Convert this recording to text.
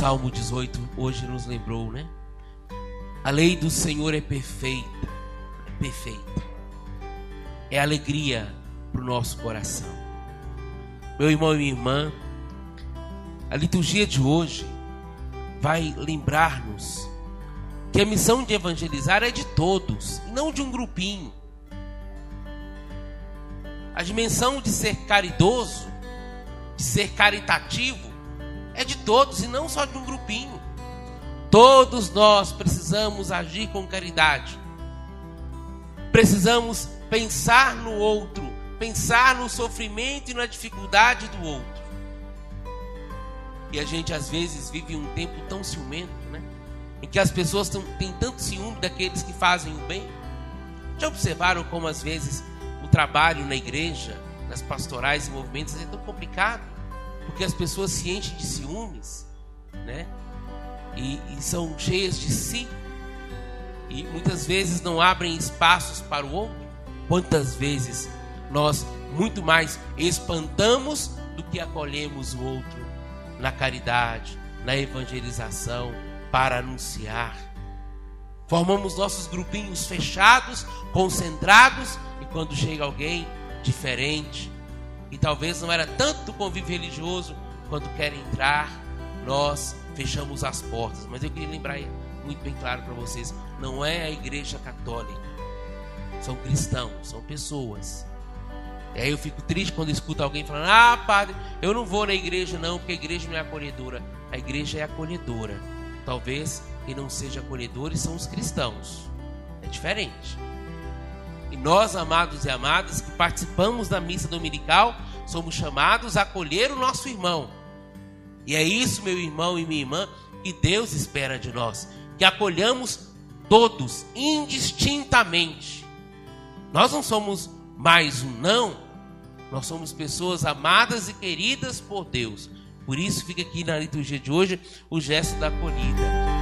Salmo 18 hoje nos lembrou, né? A lei do Senhor é perfeita, é perfeita. É alegria para o nosso coração. Meu irmão e minha irmã, a liturgia de hoje vai lembrar-nos que a missão de evangelizar é de todos, não de um grupinho. A dimensão de ser caridoso, de ser caritativo, é de todos e não só de um grupinho. Todos nós precisamos agir com caridade. Precisamos pensar no outro, pensar no sofrimento e na dificuldade do outro. E a gente às vezes vive um tempo tão ciumento, né? Em que as pessoas têm tanto ciúme daqueles que fazem o bem. Já observaram como às vezes o trabalho na igreja, nas pastorais e movimentos é tão complicado? Porque as pessoas se enchem de ciúmes, né? E, e são cheias de si. E muitas vezes não abrem espaços para o outro. Quantas vezes nós muito mais espantamos do que acolhemos o outro na caridade, na evangelização, para anunciar. Formamos nossos grupinhos fechados, concentrados, e quando chega alguém diferente, e talvez não era tanto convívio religioso, quando quer entrar, nós fechamos as portas. Mas eu queria lembrar muito bem claro para vocês: não é a igreja católica, são cristãos, são pessoas. E aí eu fico triste quando escuto alguém falando: Ah, padre, eu não vou na igreja não, porque a igreja não é acolhedora. A igreja é acolhedora. Talvez quem não seja acolhedor são os cristãos. É diferente. E nós, amados e amadas, que participamos da missa dominical, somos chamados a acolher o nosso irmão. E é isso, meu irmão e minha irmã, que Deus espera de nós, que acolhamos todos indistintamente. Nós não somos mais um não, nós somos pessoas amadas e queridas por Deus. Por isso fica aqui na liturgia de hoje o gesto da acolhida.